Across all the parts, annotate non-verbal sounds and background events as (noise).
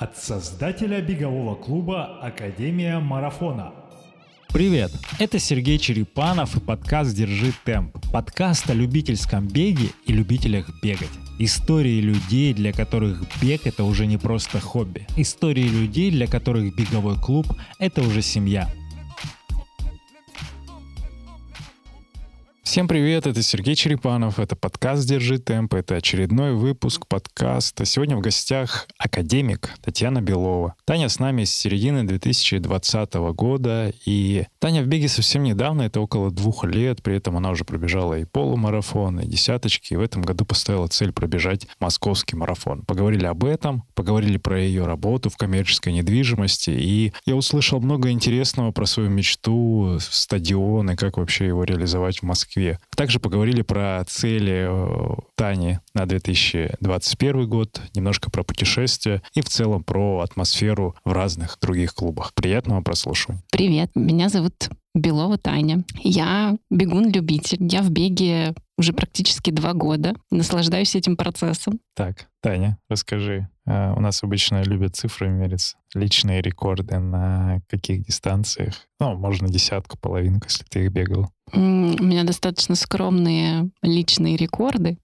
От создателя бегового клуба «Академия марафона». Привет! Это Сергей Черепанов и подкаст «Держи темп». Подкаст о любительском беге и любителях бегать. Истории людей, для которых бег — это уже не просто хобби. Истории людей, для которых беговой клуб — это уже семья. Всем привет, это Сергей Черепанов, это подкаст «Держи темп», это очередной выпуск подкаста. Сегодня в гостях академик Татьяна Белова. Таня с нами с середины 2020 года, и Таня в беге совсем недавно, это около двух лет, при этом она уже пробежала и полумарафон, и десяточки, и в этом году поставила цель пробежать московский марафон. Поговорили об этом, поговорили про ее работу в коммерческой недвижимости, и я услышал много интересного про свою мечту, стадион и как вообще его реализовать в Москве Москве. Также поговорили про цели э, Тани на 2021 год, немножко про путешествия и в целом про атмосферу в разных других клубах. Приятного прослушивания. Привет, меня зовут Белова Таня. Я бегун-любитель. Я в беге уже практически два года. Наслаждаюсь этим процессом. Так, Таня, расскажи. Uh, у нас обычно любят цифры мериться. Личные рекорды на каких дистанциях? Ну, можно десятку, половинку, если ты их бегал. У меня достаточно скромные личные рекорды.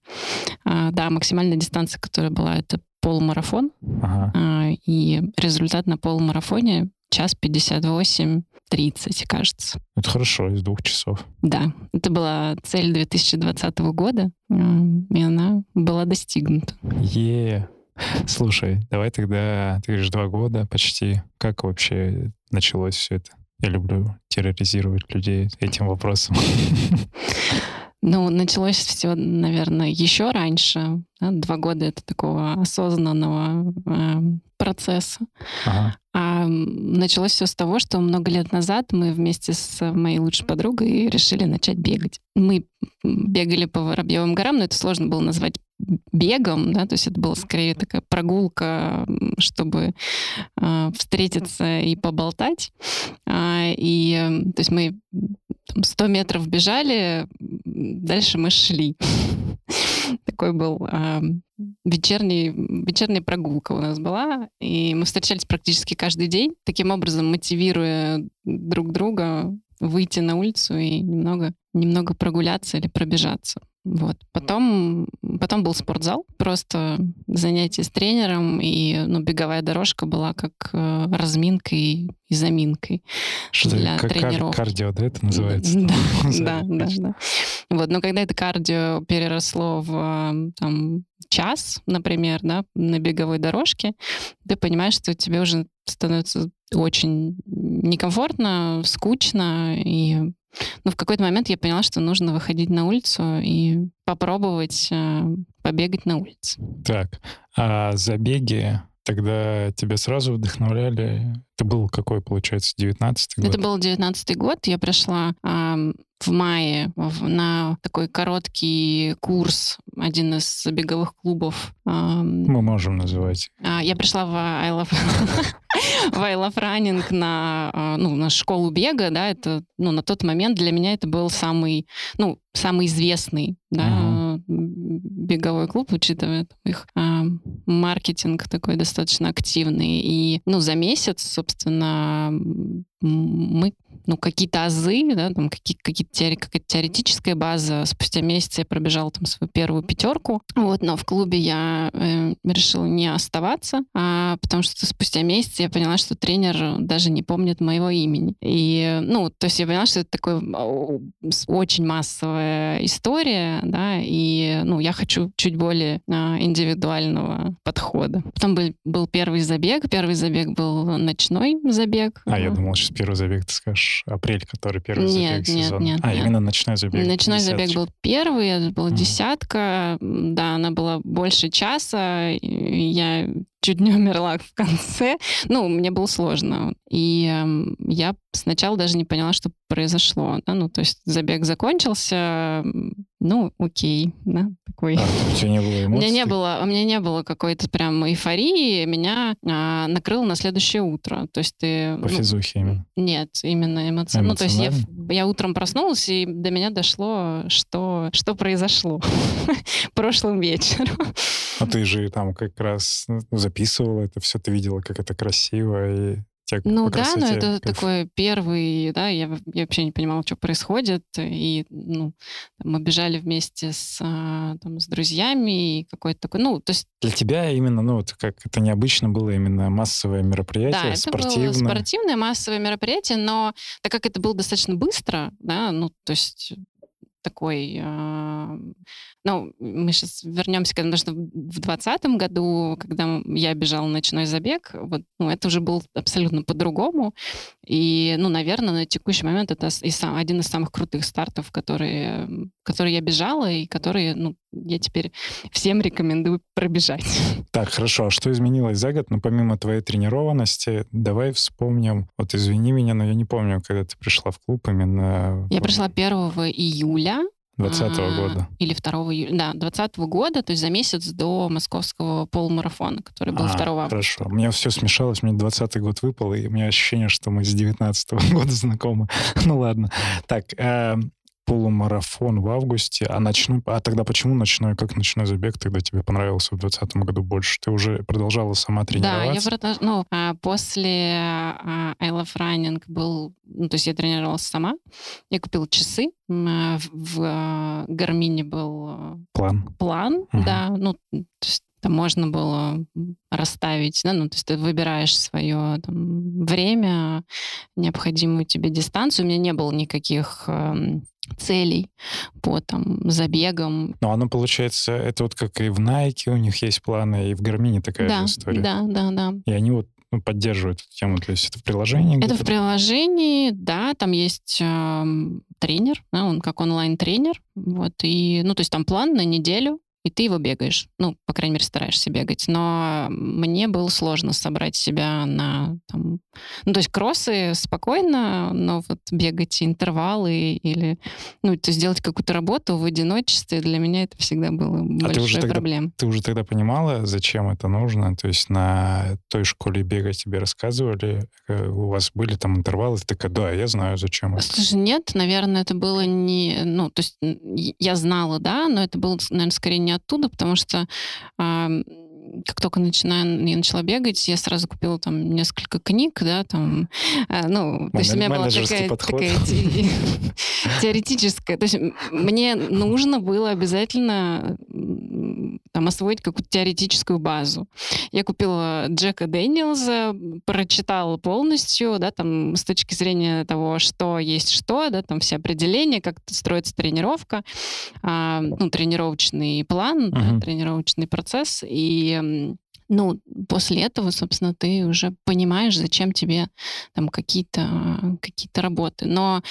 Uh, да, максимальная дистанция, которая была, это полумарафон. Ага. Uh, и результат на полумарафоне час 58 30, кажется. Это хорошо, из двух часов. Да, это была цель 2020 года, и она была достигнута. Е, слушай, давай тогда, ты говоришь, два года почти. Как вообще началось все это? Я люблю терроризировать людей этим вопросом. Ну, началось все, наверное, еще раньше. Да? Два года это такого осознанного э, процесса. Ага. А началось все с того, что много лет назад мы вместе с моей лучшей подругой решили начать бегать. Мы бегали по Воробьевым горам, но это сложно было назвать бегом, да, то есть это была скорее такая прогулка, чтобы э, встретиться и поболтать. А, и, то есть мы 100 метров бежали, дальше мы шли. (laughs) Такой был э, вечерний, вечерняя прогулка у нас была, и мы встречались практически каждый день, таким образом мотивируя друг друга выйти на улицу и немного, немного прогуляться или пробежаться. Вот. Потом, потом был спортзал, просто занятие с тренером, и ну, беговая дорожка была как э, разминкой и заминкой Что для как тренеров. кардио, да, это называется? Да, (laughs) да, да. Вот, но когда это кардио переросло в там, час, например, да, на беговой дорожке, ты понимаешь, что тебе уже становится очень некомфортно, скучно, и но в какой-то момент я поняла, что нужно выходить на улицу и попробовать э, побегать на улице. Так, а забеги тогда тебя сразу вдохновляли? Это был какой, получается, 19 год? Это был 19 год. Я пришла э, в мае на такой короткий курс, один из беговых клубов. Мы можем называть. Э, я пришла в I Love, (laughs) в I Love Running на, э, ну, на школу бега, да, это, ну, на тот момент для меня это был самый, ну, самый известный, да, uh-huh. беговой клуб, учитывая их э, маркетинг такой достаточно активный. И, ну, за месяц, собственно, мы ну, какие-то азы, да, там какие, какие-то теори, какая-то теоретическая база. Спустя месяц я пробежала там свою первую пятерку. Вот, но в клубе я э, решила не оставаться, а, потому что спустя месяц я поняла, что тренер даже не помнит моего имени. И, ну, то есть я поняла, что это такой очень массовая история, да, и, ну, я хочу чуть более а, индивидуального подхода. Потом был, был первый забег. Первый забег был ночной забег. А, я думал, сейчас первый забег ты скажешь апрель, который первый нет, забег нет, сезона? Нет, а, нет. именно ночной забег. Ночной забег был первый, это была mm десятка. Да, она была больше часа. Я чуть не умерла в конце. Ну, мне было сложно. И э, я сначала даже не поняла, что произошло. Да? Ну, то есть забег закончился, ну, окей, да, такой. А, у тебя не было эмоций? (laughs) У меня не было, у меня не было какой-то прям эйфории, меня а, накрыло на следующее утро. То есть ты... По ну, физухе именно? Нет, именно эмоционально. Ну, то есть я, я утром проснулась, и до меня дошло, что, что произошло (laughs) прошлым вечером. А ты же там как раз ну, записывала это все, ты видела, как это красиво, и те Ну да, но это такой первый, да, я, я вообще не понимала, что происходит, и ну, мы бежали вместе с, а, там, с друзьями, и какой-то такой, ну, то есть... Для тебя именно, ну, вот как это необычно было именно массовое мероприятие, да, спортивное. это было спортивное массовое мероприятие, но так как это было достаточно быстро, да, ну, то есть такой... Э, ну, мы сейчас вернемся, что в двадцатом году, когда я бежала ночной забег, вот, ну, это уже было абсолютно по-другому. И, ну, наверное, на текущий момент это и сам, один из самых крутых стартов, которые, которые я бежала и которые, ну, я теперь всем рекомендую пробежать. (laughs) Так, хорошо. А что изменилось за год? Ну, помимо твоей тренированности, давай вспомним. Вот извини меня, но я не помню, когда ты пришла в клуб именно... Я пришла 1 июля 20 а, года. Или 2 июля. Да, 20 года, то есть за месяц до московского полумарафона, который был а, 2 августа. Хорошо. У меня все смешалось, мне 20 год выпал, и у меня ощущение, что мы с 19 (laughs) года знакомы. ну ладно. Так, э, полумарафон в августе, а ночной... А тогда почему ночной? Как ночной забег тогда тебе понравился в 2020 году больше? Ты уже продолжала сама тренироваться? Да, я продолжала. Ну, а после а, I Love Running был... Ну, то есть я тренировалась сама. Я купила часы. В, в Гармине был... План? План, угу. да. Ну, то есть там можно было расставить, да, ну, то есть ты выбираешь свое там, время, необходимую тебе дистанцию. У меня не было никаких э, целей по там забегам. Ну, оно получается, это вот как и в Nike у них есть планы, и в Гармине такая да, же история. Да, да, да. И они вот ну, поддерживают эту тему, то есть это в приложении? Это в приложении, да, там есть э, тренер, да, он как онлайн-тренер, вот, и, ну, то есть там план на неделю, и ты его бегаешь. Ну, по крайней мере, стараешься бегать. Но мне было сложно собрать себя на... Там... Ну, то есть кроссы спокойно, но вот бегать интервалы или... Ну, то есть делать какую-то работу в одиночестве, для меня это всегда было а большой ты проблемой. Ты уже тогда понимала, зачем это нужно? То есть на той школе бега тебе рассказывали, э, у вас были там интервалы, ты такая, да, я знаю, зачем это. Слушай, нет, наверное, это было не... Ну, то есть я знала, да, но это было, наверное, скорее не оттуда, потому что как только начинаю, я начала бегать, я сразу купила там несколько книг, да, там, э, ну, то есть у меня была такая, такая те, (laughs) теоретическая, то есть мне нужно было обязательно там освоить какую-то теоретическую базу. Я купила Джека Дэниелса, прочитала полностью, да, там, с точки зрения того, что есть что, да, там все определения, как строится тренировка, а, ну, тренировочный план, uh-huh. да, тренировочный процесс, и ну, после этого, собственно, ты уже понимаешь, зачем тебе там какие-то какие работы. Но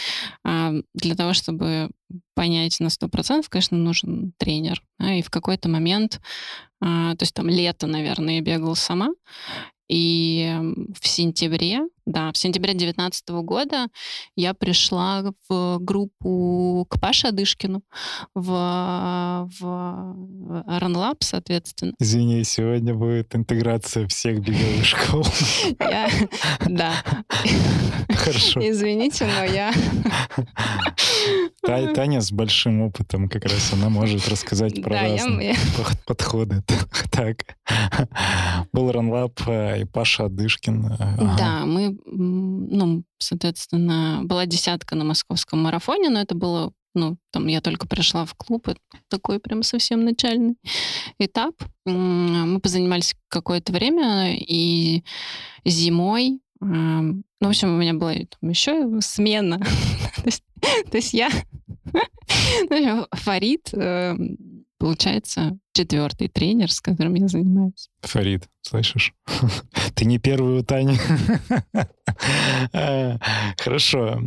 а, для того, чтобы понять на сто процентов, конечно, нужен тренер. Да, и в какой-то момент, а, то есть там лето, наверное, я бегала сама, и в сентябре, да, в сентябре 2019 года я пришла в группу к Паше Адышкину в, в RunLab, соответственно. Извини, сегодня будет интеграция всех беговых школ. Да. Хорошо. Извините, но я... Таня с большим опытом как раз, она может рассказать про разные подходы. Так. Был RunLab э, и Паша Адышкин. Ага. Да, мы, ну, соответственно, была десятка на московском марафоне, но это было ну, там я только пришла в клуб, это такой прям совсем начальный этап. Мы позанимались какое-то время, и зимой, ну, в общем, у меня была там еще смена. (laughs) то, есть, я, (laughs) Фарид, эм, получается, четвертый тренер, с которым я занимаюсь. Фарид, слышишь? (laughs) Ты не первый у Тани. А, хорошо.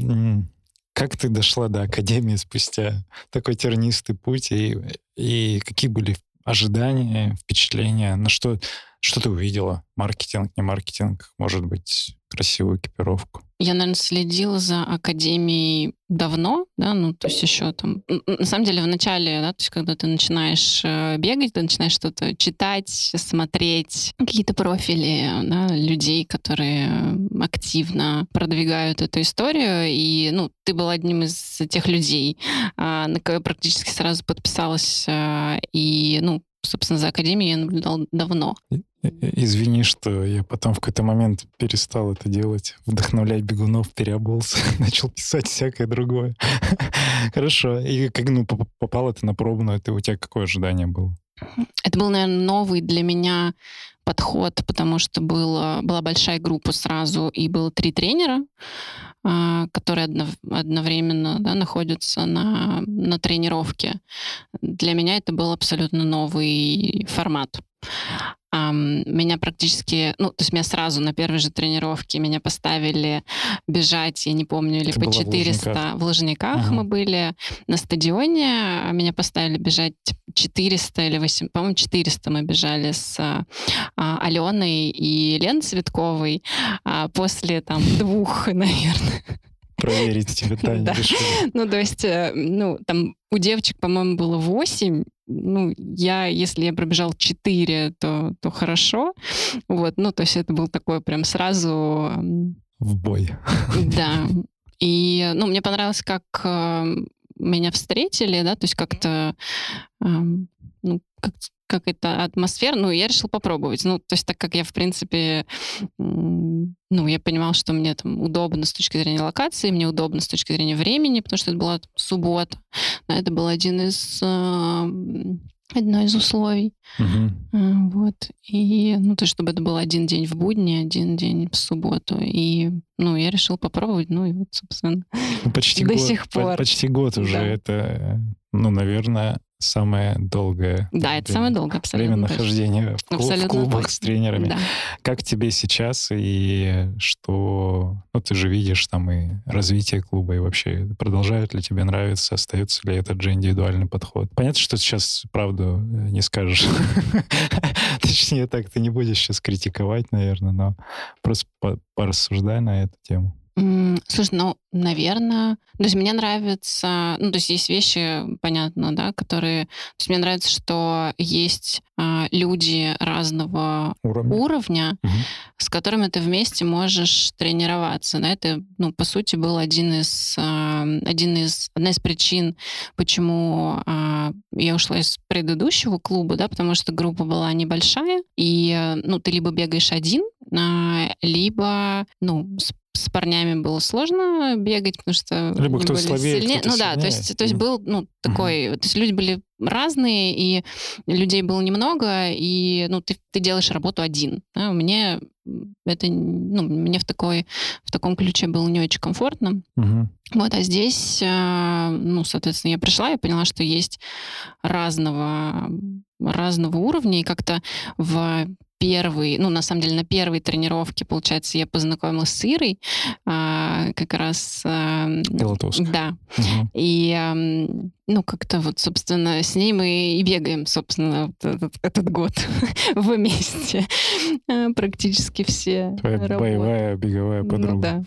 Как ты дошла до Академии спустя такой тернистый путь? И, и какие были ожидания, впечатления? На что, Что ты увидела? Маркетинг, не маркетинг? Может быть, красивую экипировку? Я, наверное, следила за Академией давно, да, ну, то есть еще там... На самом деле, в начале, да, то есть когда ты начинаешь э, бегать, ты начинаешь что-то читать, смотреть, какие-то профили да, людей, которые активно продвигают эту историю, и, ну, ты был одним из тех людей, а, на кого я практически сразу подписалась, э, и, ну, собственно, за Академией я наблюдал давно. Извини, что я потом в какой-то момент перестал это делать, вдохновлять бегунов, переобулся, (laughs) начал писать всякое другое. (laughs) Хорошо. И как ну, попал это на пробную, это у тебя какое ожидание было? Это был, наверное, новый для меня подход, потому что было, была большая группа сразу, и было три тренера, а, которые одновременно да, находятся на, на тренировке. Для меня это был абсолютно новый формат. Меня практически, ну, то есть меня сразу на первой же тренировке меня поставили бежать, я не помню, или Это по 400 в Лужниках, в Лужниках мы были на стадионе, а меня поставили бежать 400 или 8, по-моему, 400 мы бежали с а, Аленой и Леной Цветковой а после там (laughs) двух, наверное, проверить тебе Таня да. Ну, то есть, э, ну, там у девочек, по-моему, было 8, ну, я, если я пробежал 4, то, то хорошо. Вот, ну, то есть это был такой прям сразу... В бой. Да. (laughs) И, ну, мне понравилось, как э, меня встретили, да, то есть как-то, э, ну, как как это атмосфера, ну, я решила попробовать. Ну, то есть так как я, в принципе, ну, я понимала, что мне там удобно с точки зрения локации, мне удобно с точки зрения времени, потому что это была суббота. Это был один из одно из условий. Угу. Вот. И, ну, то, чтобы это был один день в будни, один день в субботу. И, ну, я решила попробовать, ну, и вот, собственно, ну, почти до год, сих пор. Почти год уже. Да. Это, ну, наверное, самое долгое да, это самое долгое абсолютно время нахождения в, клуб, в клубах точно. с тренерами. Да. Как тебе сейчас и что ну, ты же видишь там и развитие клуба и вообще продолжает ли тебе нравиться, остается ли этот же индивидуальный подход? Понятно, что сейчас правду э, не скажешь. (laughs) Точнее так, ты не будешь сейчас критиковать, наверное, но просто порассуждай на эту тему. Слушай, ну, наверное, то есть мне нравится, ну, то есть есть вещи, понятно, да, которые, то есть мне нравится, что есть а, люди разного уровня, уровня угу. с которыми ты вместе можешь тренироваться, да, это, ну, по сути, был один из, а, один из, одна из причин, почему а, я ушла из предыдущего клуба, да, потому что группа была небольшая, и, ну, ты либо бегаешь один, либо, ну, с с парнями было сложно бегать, потому что Либо кто слабее, сильнее. Кто ну да, то есть, то есть был ну, такой... Mm-hmm. То есть люди были разные, и людей было немного, и ну, ты, ты делаешь работу один. Да? Мне это, ну, мне в, такой, в таком ключе было не очень комфортно. Uh-huh. Вот, а здесь, а, ну, соответственно, я пришла и поняла, что есть разного, разного уровня, и как-то в первый, ну, на самом деле, на первой тренировке, получается, я познакомилась с Ирой, а, как раз... А, Да. Угу. И, а, ну, как-то вот, собственно, с ней мы и бегаем, собственно, вот этот, этот год (laughs) вместе. А, практически все. Твоя работы. боевая беговая ну подруга. Ну, да.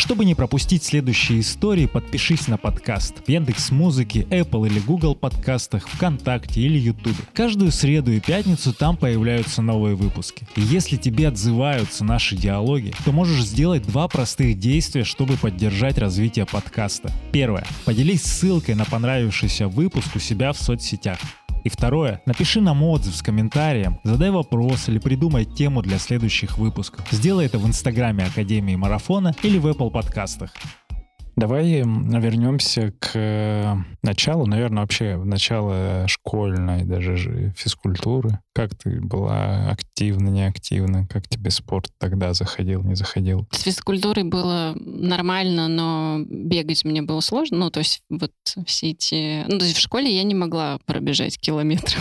Чтобы не пропустить следующие истории, подпишись на подкаст в Яндекс Музыке, Apple или Google подкастах, ВКонтакте или Ютубе. Каждую среду и пятницу там появляются новые выпуски. И если тебе отзываются наши диалоги, то можешь сделать два простых действия, чтобы поддержать развитие подкаста. Первое. Поделись ссылкой на понравившийся выпуск у себя в соцсетях. И второе, напиши нам отзыв с комментарием, задай вопрос или придумай тему для следующих выпусков. Сделай это в инстаграме Академии Марафона или в Apple подкастах. Давай вернемся к э, началу, наверное, вообще начало школьной даже физкультуры. Как ты была активна, неактивна? Как тебе спорт тогда заходил, не заходил? С физкультурой было нормально, но бегать мне было сложно. Ну, то есть вот все эти... Ну, то есть в школе я не могла пробежать километр.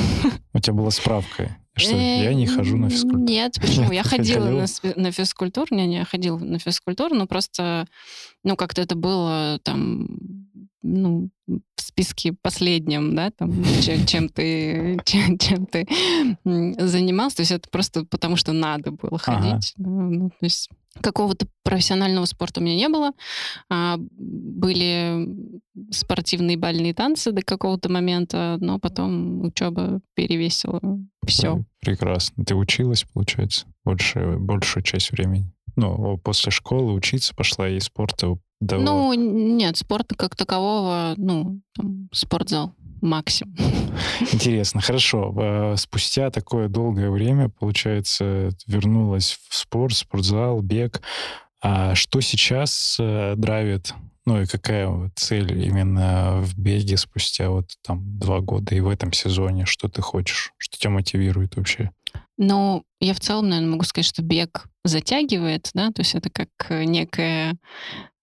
У тебя была справка? Что, я не хожу на физкультуру? Нет, почему? Я (laughs) ходила на, на физкультуру, не, не, я ходила на физкультуру, но просто, ну, как-то это было там ну, в списке последнем, да, там, чем, чем ты, (laughs) чем, чем ты занимался. То есть это просто потому, что надо было ходить. Ага. Да, ну, то есть какого-то профессионального спорта у меня не было. А, были спортивные бальные танцы до какого-то момента, но потом учеба перевесила все. Прекрасно. Ты училась, получается, больше, большую часть времени? Ну, после школы учиться пошла и спорта давала? Ну, нет, спорта как такового, ну, там, спортзал максимум. (laughs) Интересно, хорошо. Спустя такое долгое время, получается, вернулась в спорт, спортзал, бег. А что сейчас э, драйвит? Ну и какая цель именно в беге спустя вот там два года и в этом сезоне? Что ты хочешь? Что тебя мотивирует вообще? Ну, я в целом, наверное, могу сказать, что бег затягивает, да, то есть это как некая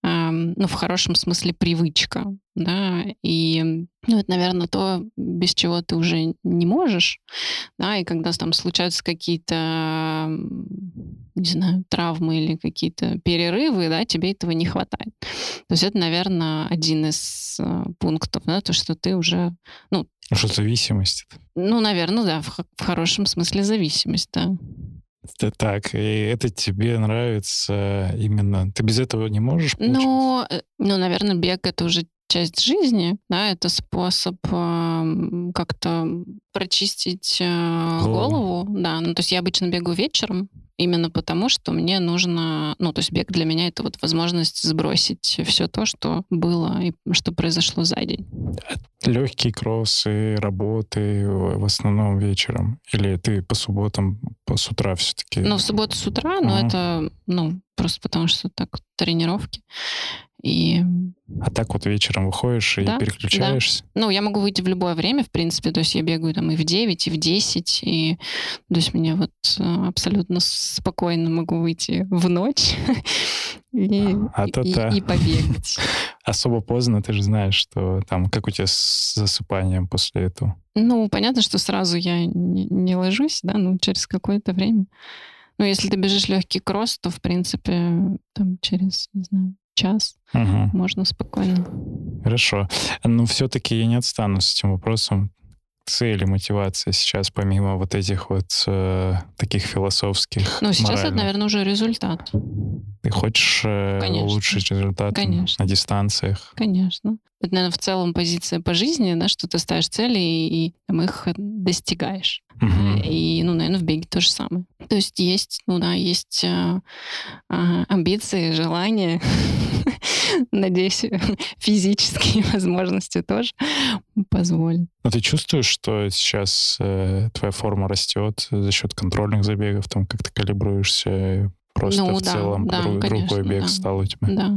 ну, в хорошем смысле привычка, да, и, ну, это, наверное, то, без чего ты уже не можешь, да, и когда там случаются какие-то, не знаю, травмы или какие-то перерывы, да, тебе этого не хватает. То есть это, наверное, один из э, пунктов, да, то, что ты уже, ну... Что зависимость? Ну, наверное, да, в, в хорошем смысле зависимость, да. Так, и это тебе нравится именно... Ты без этого не можешь? Ну, э, ну, наверное, бег — это уже часть жизни, да, это способ э, как-то прочистить э, голову. голову, да. Ну, то есть я обычно бегаю вечером, именно потому, что мне нужно, ну, то есть бег для меня это вот возможность сбросить все то, что было и что произошло за день. Легкие кроссы, работы в основном вечером? Или ты по субботам, по с утра все-таки? Ну, в субботу с утра, но uh это, ну, просто потому что так тренировки. И... А так вот вечером выходишь и да, переключаешься? Да. Ну, я могу выйти в любое время, в принципе. То есть я бегаю там и в 9, и в 10. И, то есть мне вот э, абсолютно спокойно могу выйти в ночь (laughs) и, а то и, и побегать. (laughs) Особо поздно, ты же знаешь, что там, как у тебя с засыпанием после этого? Ну, понятно, что сразу я не, не ложусь, да, ну, через какое-то время. Ну, если ты бежишь легкий кросс, то, в принципе, там через, не знаю, час угу. можно спокойно. Хорошо. Но все-таки я не отстану с этим вопросом. Цели, мотивация сейчас, помимо вот этих вот э, таких философских. Ну, сейчас моральных. это, наверное, уже результат. Ты хочешь э, улучшить результат Конечно. на дистанциях? Конечно. Это, наверное, в целом позиция по жизни, да, что ты ставишь цели и, и там, их достигаешь. Угу. И, ну, наверное, в беге то же самое. То есть есть, ну да, есть э, э, амбиции, желания. (laughs) (laughs) Надеюсь, (laughs) физические (laughs) возможности тоже позволят. Но ты чувствуешь, что сейчас э, твоя форма растет за счет контрольных забегов, там как ты калибруешься, просто ну, в да, целом да, друг, конечно, другой бег да. стал у тебя? Да.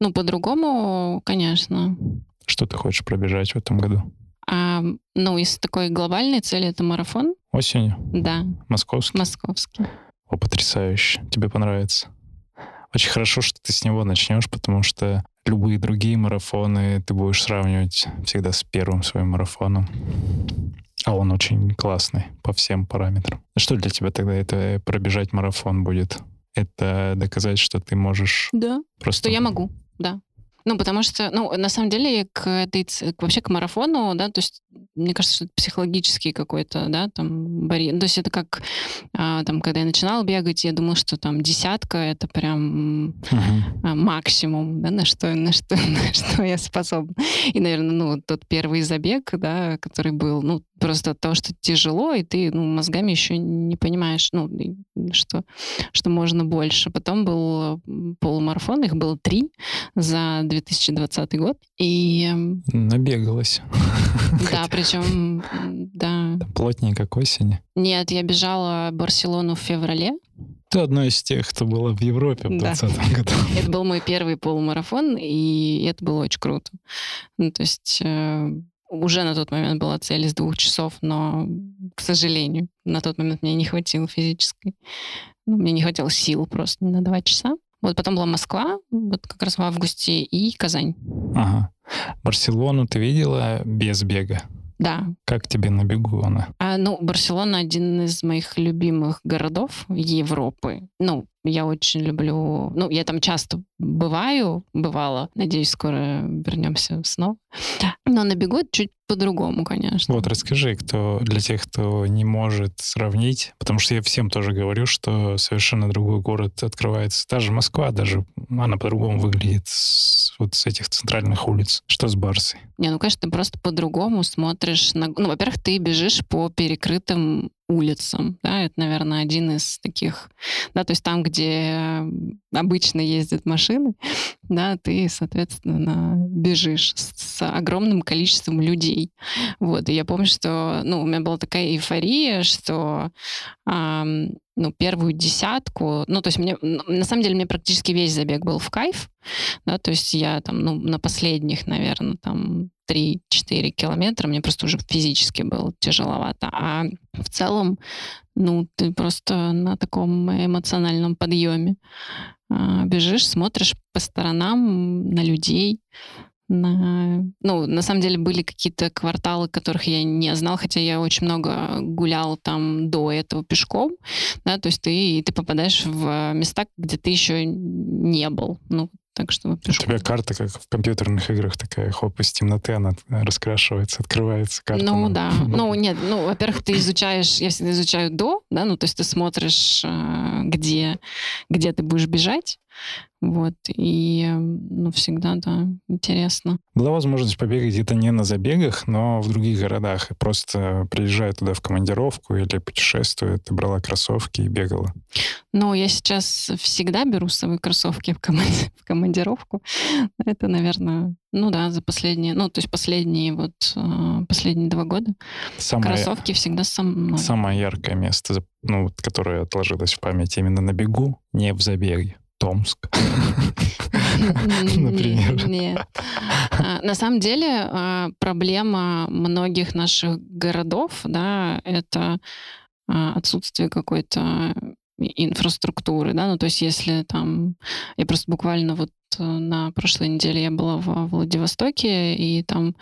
Ну, по-другому, конечно. Что ты хочешь пробежать в этом году? А, ну, из такой глобальной цели это марафон. Осенью? Да. Московский? Московский. О, потрясающе. Тебе понравится. Очень хорошо, что ты с него начнешь, потому что любые другие марафоны ты будешь сравнивать всегда с первым своим марафоном. А он очень классный по всем параметрам. Что для тебя тогда это пробежать марафон будет? Это доказать, что ты можешь... Да, просто... что я могу, да. Ну, потому что, ну, на самом деле, к этой, вообще к марафону, да, то есть, мне кажется, что это психологический какой-то, да, там, барьер. То есть это как, а, там, когда я начинала бегать, я думала, что там десятка — это прям uh-huh. максимум, да, на что, на что, (laughs) на что я способна. И, наверное, ну, тот первый забег, да, который был, ну, просто от того, что тяжело, и ты ну, мозгами еще не понимаешь, ну, что, что можно больше. Потом был полумарафон, их было три за 2020 год. И... Набегалась. Да, причем, да. Плотненько к осени. Нет, я бежала Барселону в феврале. Ты одна из тех, кто была в Европе в 2020 да. году. Это был мой первый полумарафон, и это было очень круто. Ну, то есть э, уже на тот момент была цель из двух часов, но, к сожалению, на тот момент мне не хватило физической. Ну, мне не хватило сил просто на два часа. Вот потом была Москва, вот как раз в августе, и Казань. Ага. Барселону ты видела без бега? Да. Как тебе на бегу она? А, ну, Барселона один из моих любимых городов Европы. Ну, я очень люблю... Ну, я там часто бываю, бывала. Надеюсь, скоро вернемся снова. (laughs) Но на бегу чуть по-другому, конечно. Вот расскажи, кто для тех, кто не может сравнить, потому что я всем тоже говорю, что совершенно другой город открывается. Та же Москва, даже она по-другому выглядит с, вот с этих центральных улиц. Что с Барсой? Не, ну, конечно, ты просто по-другому смотришь на... Ну, во-первых, ты бежишь по перекрытым улицам, да, это, наверное, один из таких, да, то есть там, где обычно ездят машины, да, ты, соответственно, бежишь с, огромным количеством людей, вот, и я помню, что, ну, у меня была такая эйфория, что эм, ну, первую десятку, ну, то есть мне, на самом деле, мне практически весь забег был в кайф, да, то есть я там, ну, на последних, наверное, там 3-4 километра мне просто уже физически было тяжеловато, а в целом, ну, ты просто на таком эмоциональном подъеме бежишь, смотришь по сторонам на людей, на... Ну, на самом деле были какие-то кварталы, которых я не знал, хотя я очень много гулял там до этого пешком, да, то есть ты, ты попадаешь в места, где ты еще не был. Ну, так что У тебя карта, как в компьютерных играх, такая, хоп, из темноты она раскрашивается, открывается карта. Ну, да. (laughs) Ну, нет, ну, во-первых, ты изучаешь, я всегда изучаю до, да, ну, то есть ты смотришь, э, где, где ты будешь бежать, вот, и, ну, всегда, да, интересно. Была возможность побегать где-то не на забегах, но в других городах, и просто приезжая туда в командировку или путешествуя, ты брала кроссовки и бегала? Ну, я сейчас всегда беру с собой кроссовки в, команд... (laughs) в командировку. Это, наверное, ну да, за последние, ну, то есть последние вот, а, последние два года самое, кроссовки всегда со мной. Самое яркое место, ну, которое отложилось в памяти именно на бегу, не в забеге. Томск, например. Нет. А, на самом деле а, проблема многих наших городов, да, это а, отсутствие какой-то инфраструктуры, да, ну то есть если там, я просто буквально вот э, на прошлой неделе я была в Владивостоке, и там,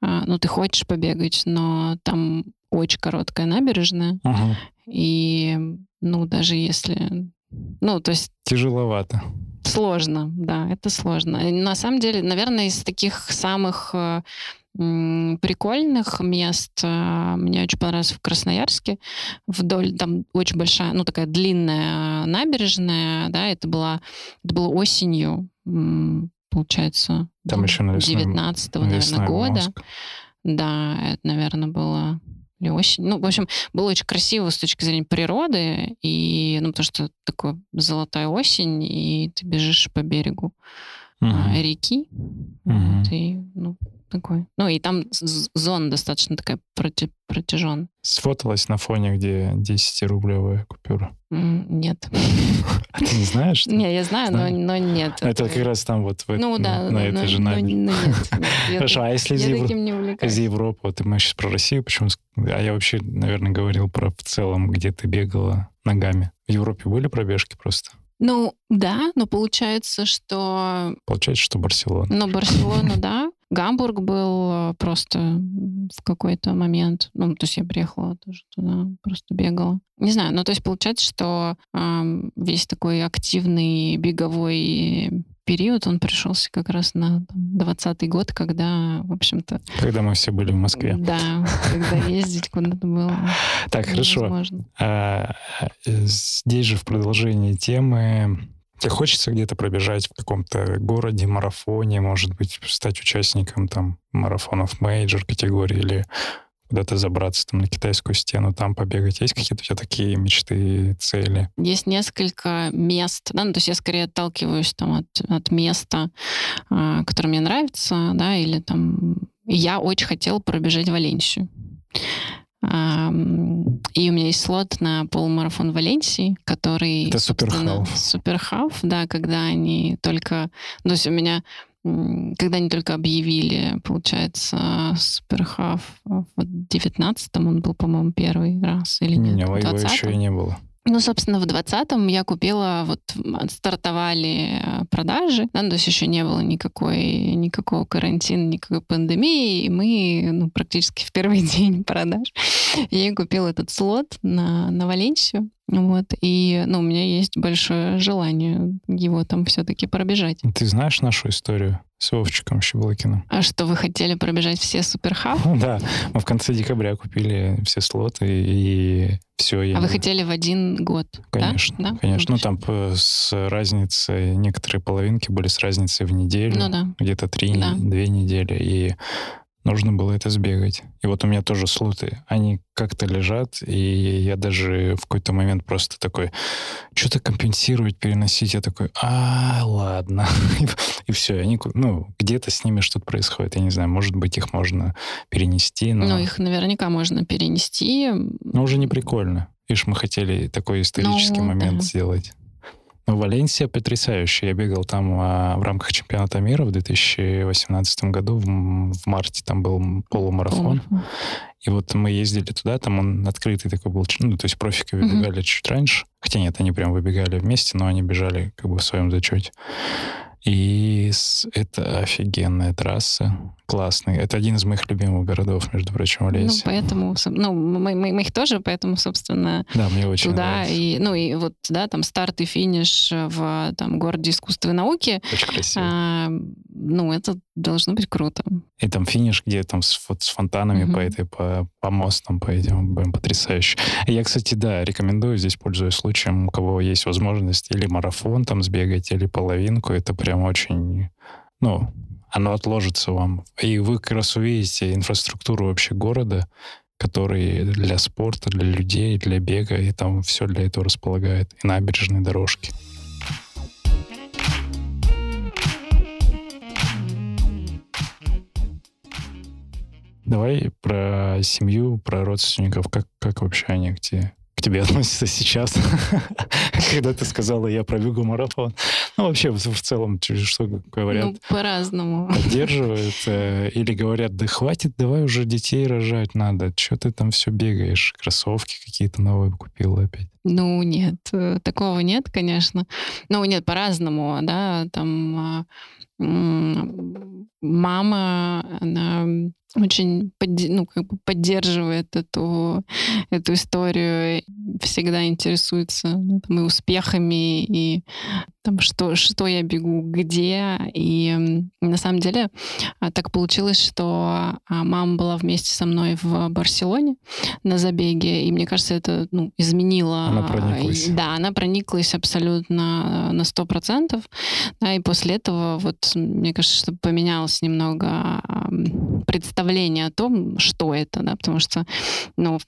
ну ты хочешь побегать, но там очень короткая набережная, uh-huh. и ну даже если ну, то есть... Тяжеловато. Сложно, да, это сложно. На самом деле, наверное, из таких самых э, прикольных мест э, мне очень понравилось в Красноярске. Вдоль, там очень большая, ну, такая длинная набережная, да, это была, это было осенью, получается, там еще на 19 наверное, года. Мозг. Да, это, наверное, было или осень. Ну, в общем, было очень красиво с точки зрения природы, и, ну, потому что такая золотая осень, и ты бежишь по берегу угу. реки, угу. вот, и, ну, такой. Ну, и там зона достаточно такая проти протяженная. Сфоталась на фоне, где 10-рублевая купюра? Нет. А ты не знаешь? (laughs) Не, я знаю, но, но нет. Это как раз там вот ну, да, на этой же. (laughs) Хорошо, а если из Европы, вот мы сейчас про Россию, почему? А я вообще, наверное, говорил про в целом, где ты бегала ногами. В Европе были пробежки просто? Ну, да, но получается, что... Получается, что Барселона. Ну, Барселона, да. Гамбург был э, просто в какой-то момент. Ну, то есть я приехала тоже туда, просто бегала. Не знаю, ну, то есть получается, что э, весь такой активный беговой период, он пришелся как раз на двадцатый год, когда, в общем-то... Когда мы все были в Москве. Да, когда ездить куда-то было Так, хорошо. А, здесь же в продолжении темы Тебе хочется где-то пробежать в каком-то городе, марафоне, может быть, стать участником там марафонов major категории или куда-то забраться там на китайскую стену, там побегать. Есть какие-то у тебя такие мечты, цели? Есть несколько мест, да, ну, то есть я скорее отталкиваюсь там от, от места, э, которое мне нравится, да, или там... Я очень хотела пробежать Валенсию. И у меня есть слот на полумарафон Валенсии, который... Это суперхав. Суперхав, да, когда они только... То есть у меня когда они только объявили, получается, Суперхав в 19-м, он был, по-моему, первый раз или нет? Не, его еще и не было. Ну, собственно, в 20-м я купила, вот стартовали э, продажи, да, то есть еще не было никакой, никакого карантина, никакой пандемии, и мы ну, практически в первый (laughs) день продаж я купила этот слот на, на Валенсию. Вот, и, ну, у меня есть большое желание его там все-таки пробежать. Ты знаешь нашу историю с Вовчиком Щеблокиным? А что, вы хотели пробежать все суперхаб? Да, мы в конце декабря купили все слоты, и все. А вы хотели в один год, Конечно, конечно. Ну, там с разницей, некоторые половинки были с разницей в неделю. Ну да. Где-то три, две недели, и нужно было это сбегать. И вот у меня тоже слоты, они как-то лежат, и я даже в какой-то момент просто такой, что-то компенсировать, переносить, я такой, а, ладно. (laughs) И все, они, ну, где-то с ними что-то происходит, я не знаю, может быть, их можно перенести, но... Ну, их наверняка можно перенести. Но уже не прикольно. Видишь, мы хотели такой исторический Ну, момент да. сделать. Но Валенсия потрясающая. Я бегал там а, в рамках чемпионата мира в 2018 году, в, в марте там был полумарафон. И вот мы ездили туда, там он открытый такой был, ну, то есть профики выбегали чуть раньше. Хотя нет, они прям выбегали вместе, но они бежали как бы в своем зачете. И это офигенная трасса, классный. Это один из моих любимых городов, между прочим, Ну, Валенсия. поэтому, ну, мы, мы, мы их тоже, поэтому, собственно, да, мне очень туда нравится. и, ну, и вот, да, там старт и финиш в там городе искусства и науки, Очень красиво. а, ну, это должно быть круто. И там финиш, где там с, вот с фонтанами Мгм. по этой, по, по мостам, по этим, прям потрясающе. Я, кстати, да, рекомендую здесь, пользуясь случаем, у кого есть возможность или марафон там сбегать, или половинку, это прям очень, ну, оно отложится вам. И вы как раз увидите инфраструктуру вообще города, который для спорта, для людей, для бега, и там все для этого располагает. И набережные дорожки. Давай про семью, про родственников. Как, как вообще они к тебе, к тебе (laughs) относятся сейчас? (laughs) Когда ты сказала, я пробегу марафон. Ну, вообще, в, в целом, что говорят? Ну, по-разному. Поддерживают? э, Или говорят, да хватит, давай уже детей рожать надо. Что ты там все бегаешь? Кроссовки какие-то новые купила опять. Ну, нет, э, такого нет, конечно. Ну, нет, по-разному, да, там а, мама, она очень подде- ну, как бы поддерживает эту, эту историю, всегда интересуется ну, там, и успехами, и там, что, что я бегу, где. И на самом деле а, так получилось, что а, мама была вместе со мной в Барселоне на забеге, и мне кажется, это ну, изменило... Она прониклась. Да, она прониклась абсолютно на сто процентов. Да, и после этого, вот, мне кажется, что поменялось немного представление о том, что это, да, потому что, ну,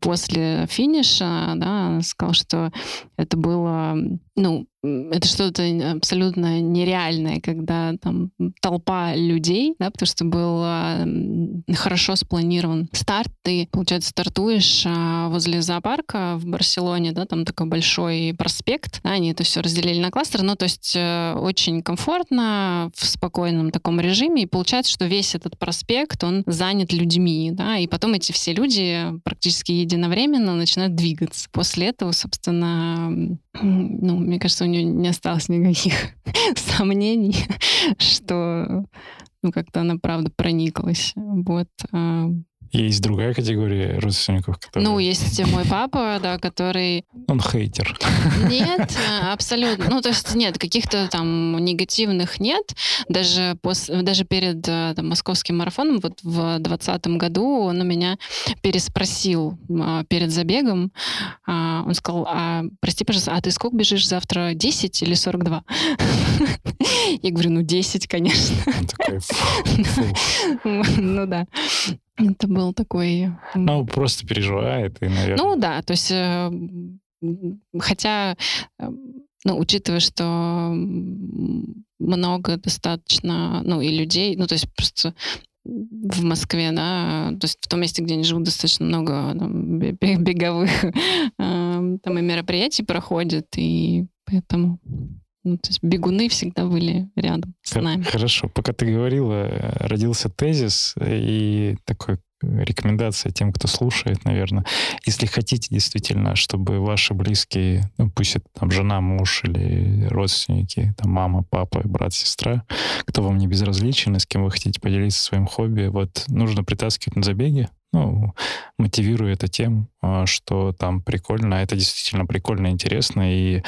после финиша, да, она сказала, что это было, ну, это что-то абсолютно нереальное, когда там толпа людей, да, потому что был хорошо спланирован старт, ты, получается, стартуешь а, возле зоопарка в Барселоне, да, там такой большой проспект, да, они это все разделили на кластеры, ну, то есть э, очень комфортно, в спокойном таком режиме, и получается, что весь этот проспект, он занят людьми, да, и потом эти все люди практически единовременно начинают двигаться. После этого, собственно, ну, мне кажется, у нее не осталось никаких (laughs) сомнений, (laughs) что ну, как-то она, правда, прониклась. Вот. Есть другая категория родственников, которые... Ну, есть мой папа, да, который... Он хейтер. Нет, абсолютно. Ну, то есть нет, каких-то там негативных нет. Даже, пос... даже перед а, там, московским марафоном, вот в двадцатом году он у меня переспросил а, перед забегом. а, Он сказал, а, прости, пожалуйста, а ты сколько бежишь завтра? 10 или 42? Я говорю, ну, 10, конечно. Ну да. Это был такой... Ну, просто переживает, и, наверное... Ну да, то есть, э, хотя, э, ну, учитывая, что много достаточно, ну, и людей, ну, то есть просто в Москве, да, то есть в том месте, где они живут, достаточно много там, бе- бе- (laughs) беговых э, там и мероприятий проходит, и поэтому ну, то есть бегуны всегда были рядом с нами. Хорошо. Пока ты говорила, э, родился тезис и такой рекомендация тем, кто слушает, наверное. Если хотите действительно, чтобы ваши близкие, ну пусть это там жена, муж или родственники, там мама, папа, брат, сестра, кто вам не безразличен и с кем вы хотите поделиться своим хобби, вот нужно притаскивать на забеги, ну, мотивирую это тем, а, что там прикольно, а это действительно прикольно, интересно, и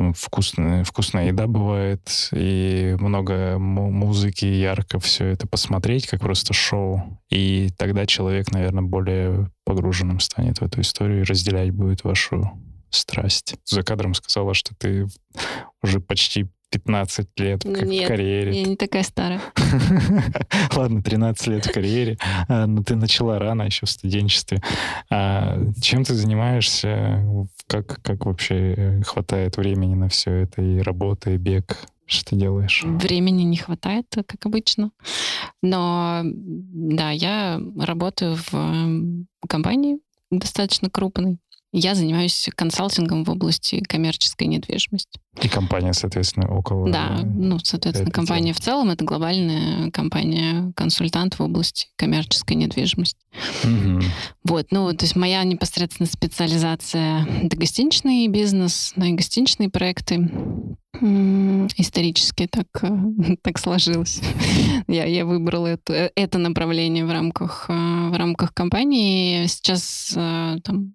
там вкусная, вкусная еда бывает, и много музыки, ярко все это посмотреть, как просто шоу. И тогда человек, наверное, более погруженным станет в эту историю и разделять будет вашу страсть. За кадром сказала, что ты уже почти 15 лет ну, в карьере. я не такая старая. (laughs) Ладно, 13 лет в карьере, а, но ты начала рано, еще в студенчестве. А чем ты занимаешься? Как, как вообще э, хватает времени на все это? И работа, и бег? Что ты делаешь? Времени не хватает, как обычно. Но да, я работаю в компании достаточно крупной. Я занимаюсь консалтингом в области коммерческой недвижимости. И компания, соответственно, около... Да, ну, соответственно, компания в целом — это глобальная компания-консультант в области коммерческой недвижимости. Угу. Вот, ну, то есть моя непосредственно специализация — это гостиничный бизнес, на гостиничные проекты. Исторически так, э, (laughs) так сложилось. я, я выбрала это, э, это направление в рамках, э, в рамках компании. Сейчас там,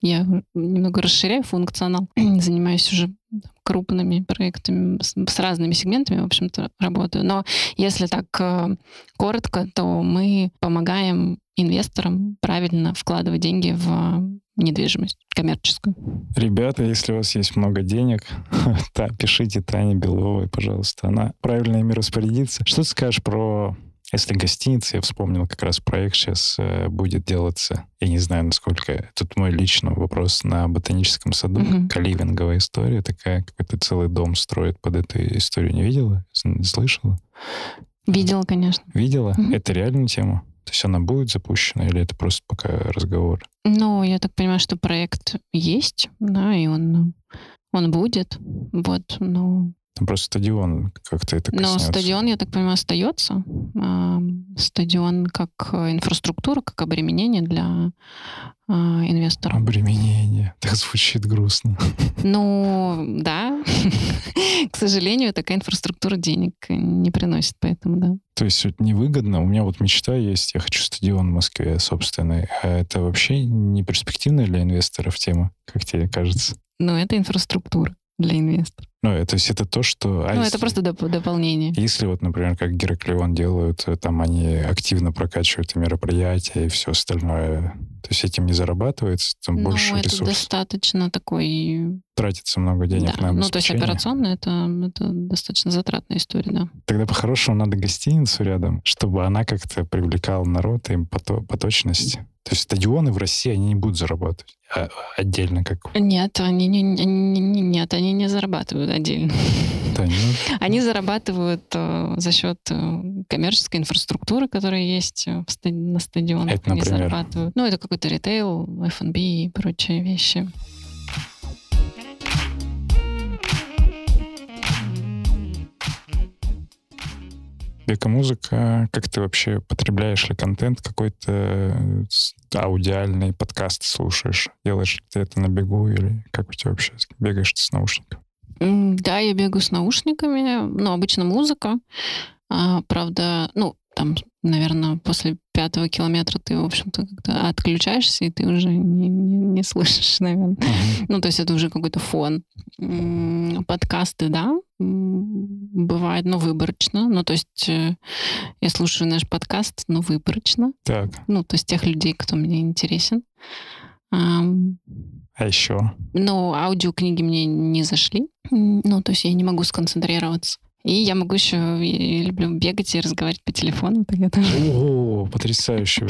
я немного расширяю функционал, (clears throat) занимаюсь уже крупными проектами с, с разными сегментами, в общем-то, работаю. Но если так э, коротко, то мы помогаем инвесторам правильно вкладывать деньги в недвижимость коммерческую. Ребята, если у вас есть много денег, (laughs) то пишите Тане Беловой, пожалуйста. Она правильно ими распорядится. Что ты скажешь про если гостиница, я вспомнил как раз проект сейчас э, будет делаться. Я не знаю, насколько... Тут мой личный вопрос на ботаническом саду. Mm-hmm. Каливинговая история такая. Какой-то целый дом строит под эту историю. Не видела? Слышала? Видела, конечно. Видела? Mm-hmm. Это реальная тема? То есть она будет запущена или это просто пока разговор? Ну, я так понимаю, что проект есть, да, и он, он будет. Вот, ну, там просто стадион как-то это коснется. Но стадион, я так понимаю, остается. Стадион как инфраструктура, как обременение для а, инвестора. Обременение. (laughs) Так звучит грустно. Ну, да. (laughs) К сожалению, такая инфраструктура денег не приносит, поэтому да. То есть это невыгодно. У меня вот мечта есть. Я хочу стадион в Москве собственный. А это вообще не перспективная для инвесторов тема, как тебе кажется? Ну, это инфраструктура для инвестора. Ну, то есть это то, что... А ну, если, это просто доп- дополнение. Если вот, например, как Гераклеон делают, э, там они активно прокачивают мероприятия и все остальное, то есть этим не зарабатывается, там ну, больше это ресурсов. достаточно такой... Тратится много денег да. на Ну, то есть операционно это, это достаточно затратная история, да. Тогда по-хорошему надо гостиницу рядом, чтобы она как-то привлекала народ и поточность. То есть стадионы в России, они не будут зарабатывать а отдельно как... Нет, они не, не, не, нет, они не зарабатывают отдельно. Да. (laughs) Они зарабатывают э, за счет э, коммерческой инфраструктуры, которая есть э, на стадионах. Это, они например? зарабатывают. Ну, это какой-то ритейл, F&B и прочие вещи. Бека-музыка, как ты вообще потребляешь ли контент какой-то э, аудиальный, подкаст слушаешь? Делаешь ты это на бегу или как у тебя вообще? Бегаешь ты с наушниками? Да, я бегаю с наушниками, ну, обычно музыка. А, правда, ну, там, наверное, после пятого километра ты, в общем-то, как-то отключаешься, и ты уже не, не, не слышишь, (laughs) наверное. Uh-huh. Ну, то есть это уже какой-то фон. Подкасты, да, бывает, но выборочно. Ну, то есть э, я слушаю наш подкаст, но выборочно. Так. Ну, то есть тех людей, кто мне интересен. А еще? Ну, аудиокниги мне не зашли. Ну, то есть я не могу сконцентрироваться. И я могу еще, я люблю бегать и разговаривать по телефону. Так это... О, потрясающе.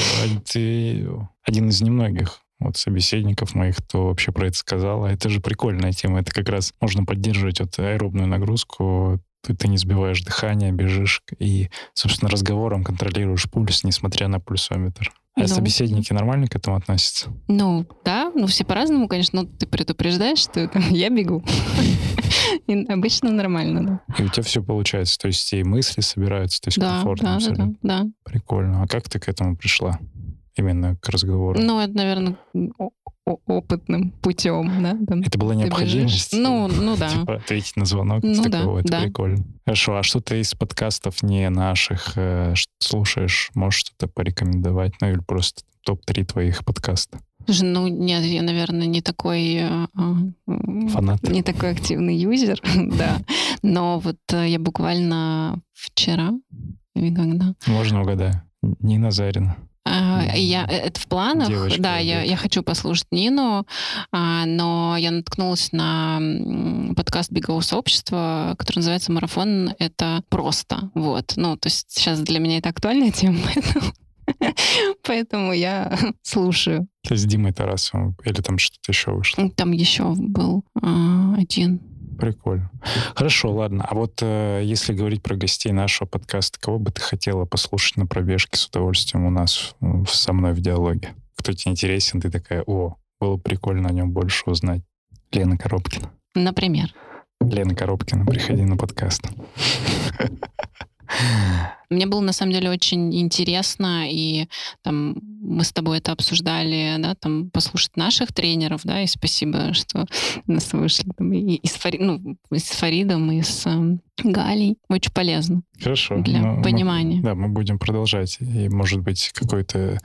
Ты один из немногих вот собеседников моих, кто вообще про это сказал. А это же прикольная тема. Это как раз можно поддерживать вот аэробную нагрузку, ты, ты не сбиваешь дыхание, бежишь и, собственно, разговором контролируешь пульс, несмотря на пульсометр. А ну, собеседники нормально к этому относятся? Ну, да, ну все по-разному, конечно, но ты предупреждаешь, что там, (laughs) я бегу. (laughs) (laughs) И обычно нормально, да. И у тебя все получается, то есть и мысли собираются, то есть да, комфортно да, да, да. Прикольно. А как ты к этому пришла? Именно к разговору? Ну, это, наверное, опытным путем, да? Там это была необходимость? Ну, ну да. (laughs) Типа ответить на звонок ну, такого, да, это да. прикольно. Хорошо, а что ты из подкастов не наших э, слушаешь? Можешь что-то порекомендовать? Ну или просто топ-3 твоих подкаста? Слушай, ну нет, я, наверное, не такой... Э, Фанат. Не такой активный юзер, (laughs) да. Но вот э, я буквально вчера или когда... Можно угадать. Нина Зарина. А, я, э, это в планах, Девочка, да, я, я хочу послушать Нину, а, но я наткнулась на подкаст бегового сообщества, который называется «Марафон. Это просто». Вот, ну, то есть сейчас для меня это актуальная (laughs) тема, поэтому, (laughs) поэтому я (laughs) слушаю. Есть Димой Тарасовым или там что-то еще вышло? Там еще был а, один Прикольно. Хорошо, ладно. А вот э, если говорить про гостей нашего подкаста, кого бы ты хотела послушать на пробежке с удовольствием у нас со мной в диалоге? Кто тебе интересен, ты такая, о, было прикольно о нем больше узнать. Лена Коробкина. Например? Лена Коробкина, приходи на подкаст. (laughs) Мне было на самом деле очень интересно, и там мы с тобой это обсуждали, да, там послушать наших тренеров, да, и спасибо, что нас вышли там, и, и, с, Фари, ну, и с Фаридом, и с э, Галей. Очень полезно. Хорошо. Для ну, понимания. Мы, да, мы будем продолжать. И, может быть, какой-то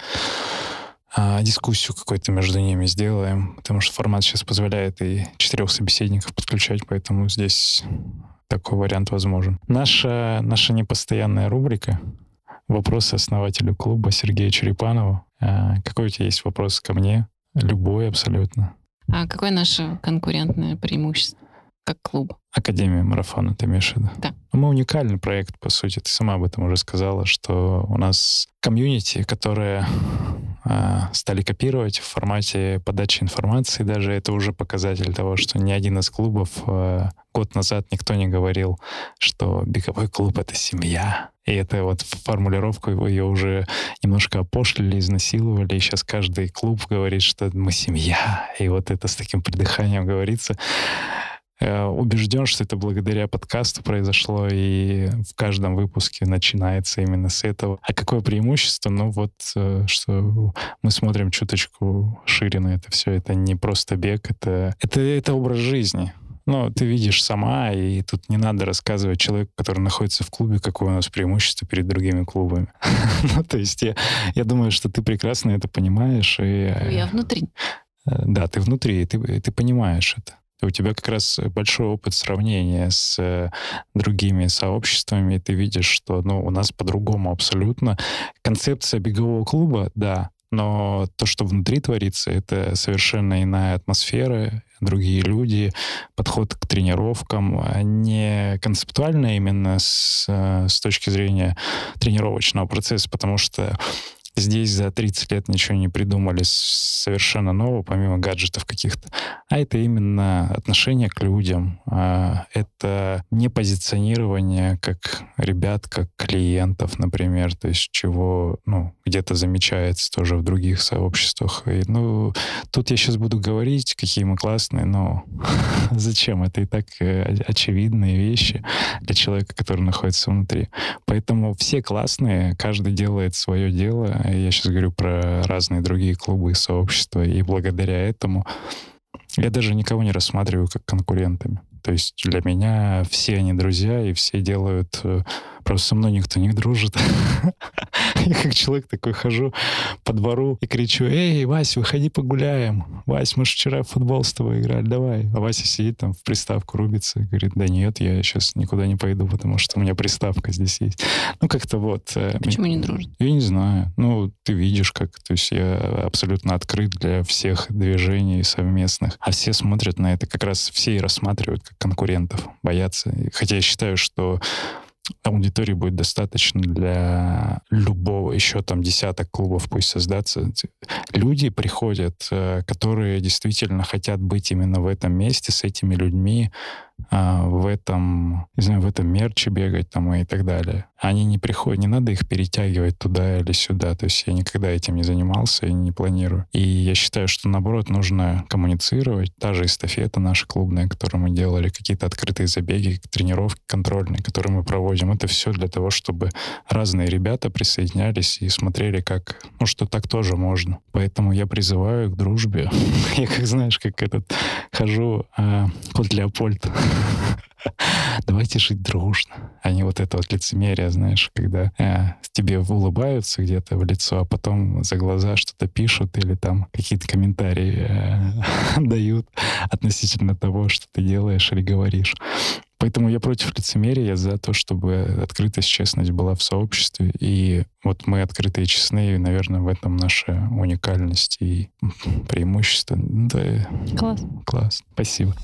а, дискуссию какой-то между ними сделаем, потому что формат сейчас позволяет и четырех собеседников подключать, поэтому здесь такой вариант возможен. Наша, наша непостоянная рубрика «Вопросы основателю клуба» Сергея Черепанова. А, какой у тебя есть вопрос ко мне? Любой абсолютно. А какое наше конкурентное преимущество как клуб? Академия марафона, ты имеешь в виду? Да. Мы уникальный проект, по сути. Ты сама об этом уже сказала, что у нас комьюнити, которое э, стали копировать в формате подачи информации. Даже это уже показатель того, что ни один из клубов э, год назад никто не говорил, что беговой клуб — это семья. И это вот формулировку ее уже немножко опошлили, изнасиловали. И сейчас каждый клуб говорит, что мы семья. И вот это с таким придыханием говорится. Э, убежден, что это благодаря подкасту произошло, и в каждом выпуске начинается именно с этого. А какое преимущество? Ну вот, э, что мы смотрим чуточку шире на это все. Это не просто бег, это, это, это образ жизни. Ну, ты видишь сама, и тут не надо рассказывать человеку, который находится в клубе, какое у нас преимущество перед другими клубами. (laughs) ну, то есть я, думаю, что ты прекрасно это понимаешь. Ну, я внутри. Э, да, ты внутри, и ты, ты понимаешь это у тебя как раз большой опыт сравнения с э, другими сообществами, и ты видишь, что ну, у нас по-другому абсолютно. Концепция бегового клуба, да, но то, что внутри творится, это совершенно иная атмосфера, другие люди, подход к тренировкам, а не концептуально именно с, э, с точки зрения тренировочного процесса, потому что Здесь за 30 лет ничего не придумали совершенно нового, помимо гаджетов каких-то. А это именно отношение к людям. А, это не позиционирование как ребят, как клиентов, например, то есть чего ну, где-то замечается тоже в других сообществах. И, ну, тут я сейчас буду говорить, какие мы классные, но (laughs) зачем? Это и так э, очевидные вещи для человека, который находится внутри. Поэтому все классные, каждый делает свое дело, я сейчас говорю про разные другие клубы и сообщества, и благодаря этому я даже никого не рассматриваю как конкурентами. То есть для меня все они друзья, и все делают э, Просто со мной никто не дружит. (laughs) (laughs) Я как человек такой хожу по двору и кричу, эй, Вась, выходи погуляем. Вась, мы же вчера в футбол с тобой играли, давай. А Вася сидит там в приставку, рубится, говорит, да нет, я сейчас никуда не пойду, потому что у меня приставка здесь есть. Ну, как-то вот. Э, Почему не дружит? Я не знаю. Ну, ты видишь, как, то есть я абсолютно открыт для всех движений совместных. А все смотрят на это, как раз все и рассматривают как конкурентов, боятся. Хотя я считаю, что аудитории будет достаточно для любого, еще там десяток клубов пусть создаться. Люди приходят, э, которые действительно хотят быть именно в этом месте с этими людьми, а, в этом, не знаю, в этом мерче бегать там и так далее. Они не приходят, не надо их перетягивать туда или сюда. То есть я никогда этим не занимался и не планирую. И я считаю, что наоборот нужно коммуницировать. Та же эстафета наша клубная, которую мы делали, какие-то открытые забеги, тренировки контрольные, которые мы проводим. Это все для того, чтобы разные ребята присоединялись и смотрели, как, ну, что так тоже можно. Поэтому я призываю к дружбе. (laughs) Я, как знаешь, как этот хожу, а, кот Леопольд (laughs) давайте жить дружно. А не вот это вот лицемерие, знаешь, когда э, тебе улыбаются где-то в лицо, а потом за глаза что-то пишут или там какие-то комментарии э, (laughs) дают относительно того, что ты делаешь или говоришь. Поэтому я против лицемерия, я за то, чтобы открытость, честность была в сообществе. И вот мы открытые и честные, и, наверное, в этом наша уникальность и преимущество. Да, класс. Класс. Спасибо.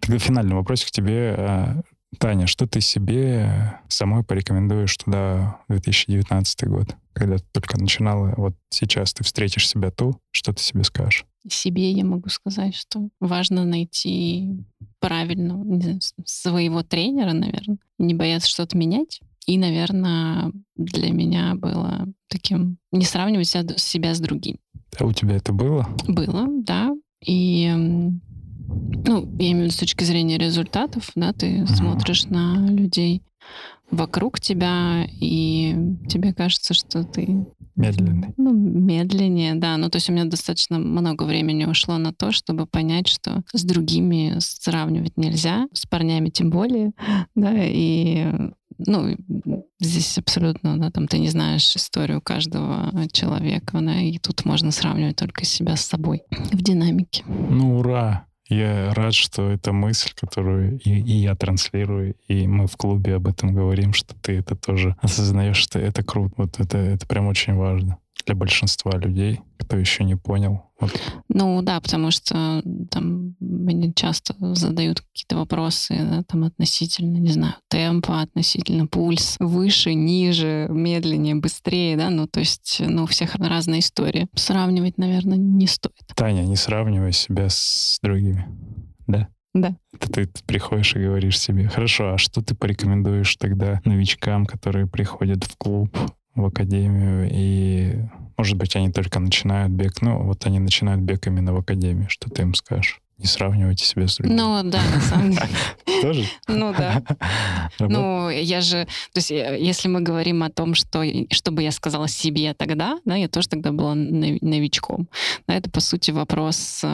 Тогда финальный вопрос к тебе. А, Таня, что ты себе самой порекомендуешь туда 2019 год? Когда ты только начинала, вот сейчас ты встретишь себя ту, что ты себе скажешь? Себе я могу сказать, что важно найти правильного знаю, своего тренера, наверное, не бояться что-то менять. И, наверное, для меня было таким не сравнивать себя с другим. А у тебя это было? Было, да. И ну, я имею в виду с точки зрения результатов, да, ты uh-huh. смотришь на людей вокруг тебя, и тебе кажется, что ты... Медленный. Ну, медленнее, да. Ну, то есть у меня достаточно много времени ушло на то, чтобы понять, что с другими сравнивать нельзя, с парнями тем более, (laughs) да, и ну, здесь абсолютно, да, там ты не знаешь историю каждого человека, да, и тут можно сравнивать только себя с собой в динамике. Ну, ура! Я рад, что это мысль, которую и, и я транслирую, и мы в клубе об этом говорим, что ты это тоже осознаешь, что это круто. Вот это, это прям очень важно для большинства людей, кто еще не понял. Вот. Ну да, потому что там мне часто задают какие-то вопросы да, там относительно, не знаю, темпа, относительно пульс, выше, ниже, медленнее, быстрее, да, ну то есть, ну у всех разная история. Сравнивать, наверное, не стоит. Таня, не сравнивай себя с другими, да? Да. Это ты приходишь и говоришь себе, хорошо, а что ты порекомендуешь тогда новичкам, которые приходят в клуб, в академию, и, может быть, они только начинают бег. Ну, вот они начинают бег именно в академии. Что ты им скажешь? Не сравнивайте себя с другими. Ну, да, на самом деле. (laughs) Тоже? Ну, да. (laughs) Ну, я же... То есть, э, если мы говорим о том, что, что бы я сказала себе тогда, да, я тоже тогда была новичком. Да, это, по сути, вопрос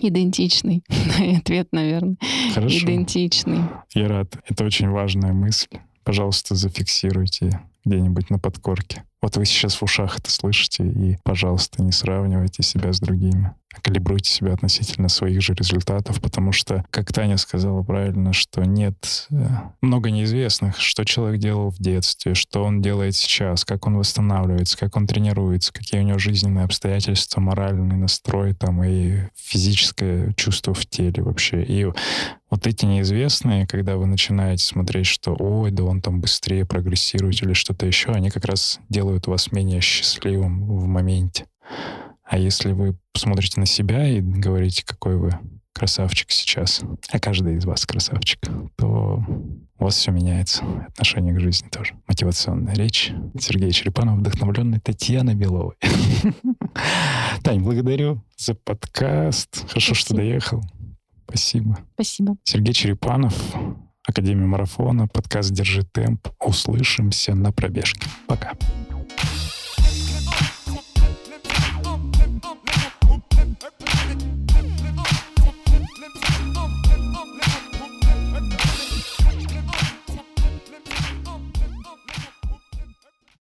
идентичный. (laughs) Ответ, наверное, Хорошо. идентичный. Я рад. Это очень важная мысль. Пожалуйста, зафиксируйте где-нибудь на подкорке. Вот вы сейчас в ушах это слышите, и, пожалуйста, не сравнивайте себя с другими. Калибруйте себя относительно своих же результатов, потому что, как Таня сказала правильно, что нет э, много неизвестных, что человек делал в детстве, что он делает сейчас, как он восстанавливается, как он тренируется, какие у него жизненные обстоятельства, моральный настрой там и физическое чувство в теле вообще. И вот эти неизвестные, когда вы начинаете смотреть, что ой, да он там быстрее прогрессирует или что-то еще, они как раз делают вас менее счастливым в моменте. А если вы посмотрите на себя и говорите, какой вы красавчик сейчас, а каждый из вас красавчик, то у вас все меняется. Отношение к жизни тоже. Мотивационная речь. Сергей Черепанов, вдохновленный Татьяна Беловой. (laughs) Тань, благодарю за подкаст. Хорошо, что доехал. Спасибо. Спасибо. Сергей Черепанов, Академия марафона, подкаст «Держи темп». Услышимся на пробежке. Пока.